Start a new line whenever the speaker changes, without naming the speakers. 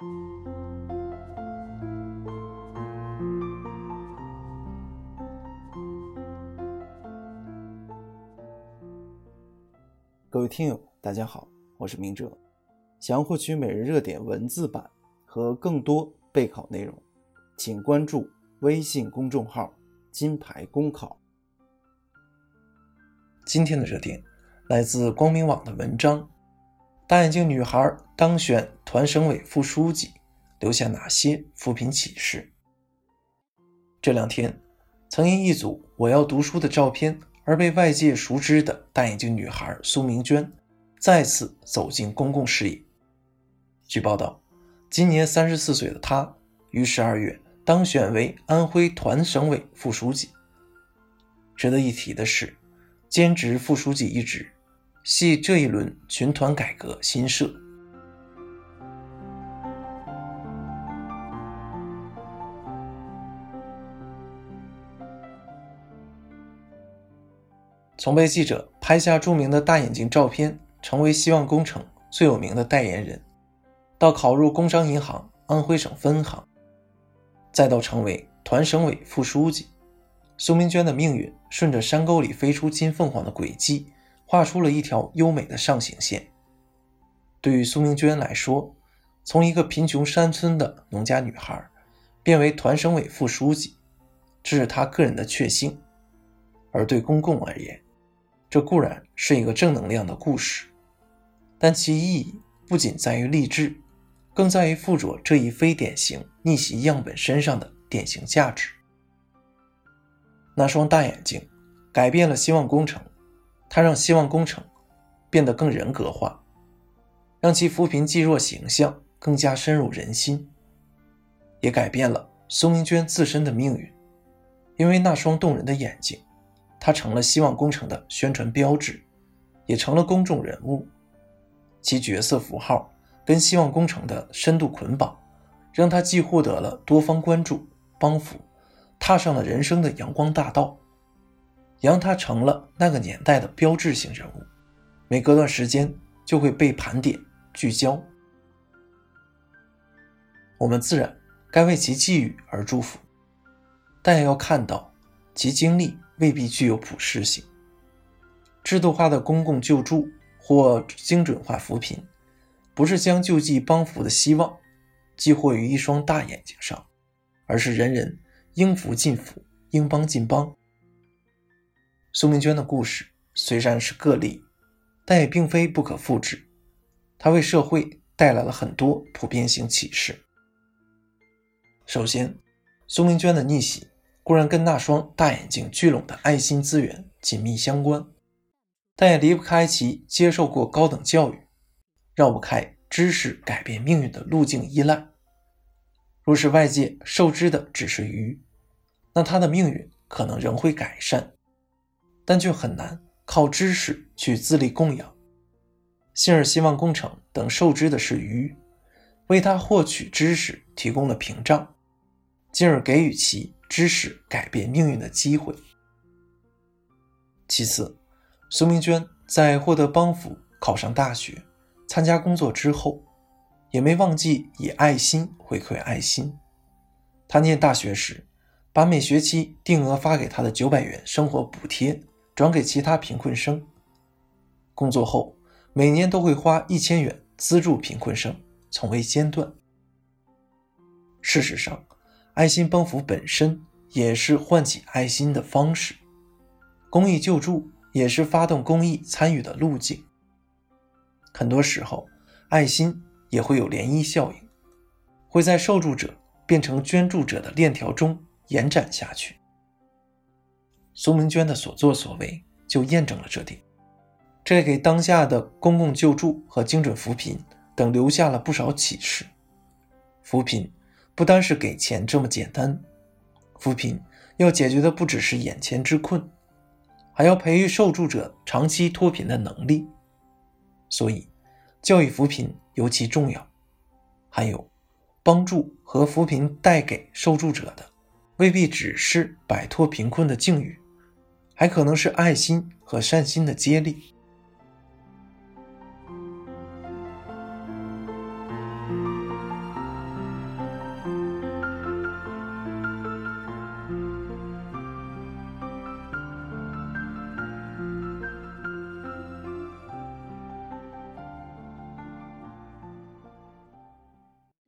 各位听友，大家好，我是明哲。想要获取每日热点文字版和更多备考内容，请关注微信公众号“金牌公考”。今天的热点来自光明网的文章：大眼睛女孩当选团省委副书记，留下哪些扶贫启示？这两天，曾因一组“我要读书”的照片。而被外界熟知的大眼睛女孩苏明娟，再次走进公共视野。据报道，今年三十四岁的她于十二月当选为安徽团省委副书记。值得一提的是，兼职副书记一职，系这一轮群团改革新设。从被记者拍下著名的大眼睛照片，成为希望工程最有名的代言人，到考入工商银行安徽省分行，再到成为团省委副书记，苏明娟的命运顺着山沟里飞出金凤凰的轨迹，画出了一条优美的上行线。对于苏明娟来说，从一个贫穷山村的农家女孩，变为团省委副书记，这是她个人的确幸；而对公共而言，这固然是一个正能量的故事，但其意义不仅在于励志，更在于附着这一非典型逆袭样本身上的典型价值。那双大眼睛改变了希望工程，它让希望工程变得更人格化，让其扶贫济弱形象更加深入人心，也改变了苏明娟自身的命运，因为那双动人的眼睛。他成了希望工程的宣传标志，也成了公众人物。其角色符号跟希望工程的深度捆绑，让他既获得了多方关注帮扶，踏上了人生的阳光大道，杨他成了那个年代的标志性人物。每隔段时间就会被盘点聚焦，我们自然该为其寄语而祝福，但也要看到其经历。未必具有普适性。制度化的公共救助或精准化扶贫，不是将救济帮扶的希望寄托于一双大眼睛上，而是人人应扶尽扶，应帮尽帮。苏明娟的故事虽然是个例，但也并非不可复制。她为社会带来了很多普遍性启示。首先，苏明娟的逆袭。固然跟那双大眼睛聚拢的爱心资源紧密相关，但也离不开其接受过高等教育，绕不开知识改变命运的路径依赖。若是外界受之的只是鱼，那他的命运可能仍会改善，但却很难靠知识去自力供养。信而希望工程等受之的是鱼，为他获取知识提供了屏障，进而给予其。知识改变命运的机会。其次，苏明娟在获得帮扶、考上大学、参加工作之后，也没忘记以爱心回馈爱心。她念大学时，把每学期定额发给她的九百元生活补贴转给其他贫困生；工作后，每年都会花一千元资助贫困生，从未间断。事实上，爱心帮扶本身也是唤起爱心的方式，公益救助也是发动公益参与的路径。很多时候，爱心也会有涟漪效应，会在受助者变成捐助者的链条中延展下去。苏明娟的所作所为就验证了这点，这给当下的公共救助和精准扶贫等留下了不少启示。扶贫。不单是给钱这么简单，扶贫要解决的不只是眼前之困，还要培育受助者长期脱贫的能力。所以，教育扶贫尤其重要。还有，帮助和扶贫带给受助者的，未必只是摆脱贫困的境遇，还可能是爱心和善心的接力。